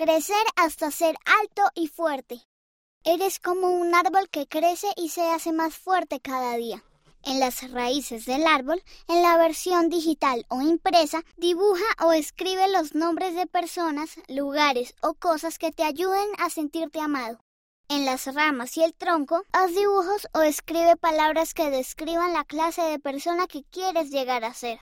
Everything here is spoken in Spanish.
crecer hasta ser alto y fuerte. Eres como un árbol que crece y se hace más fuerte cada día. En las raíces del árbol, en la versión digital o impresa, dibuja o escribe los nombres de personas, lugares o cosas que te ayuden a sentirte amado. En las ramas y el tronco, haz dibujos o escribe palabras que describan la clase de persona que quieres llegar a ser.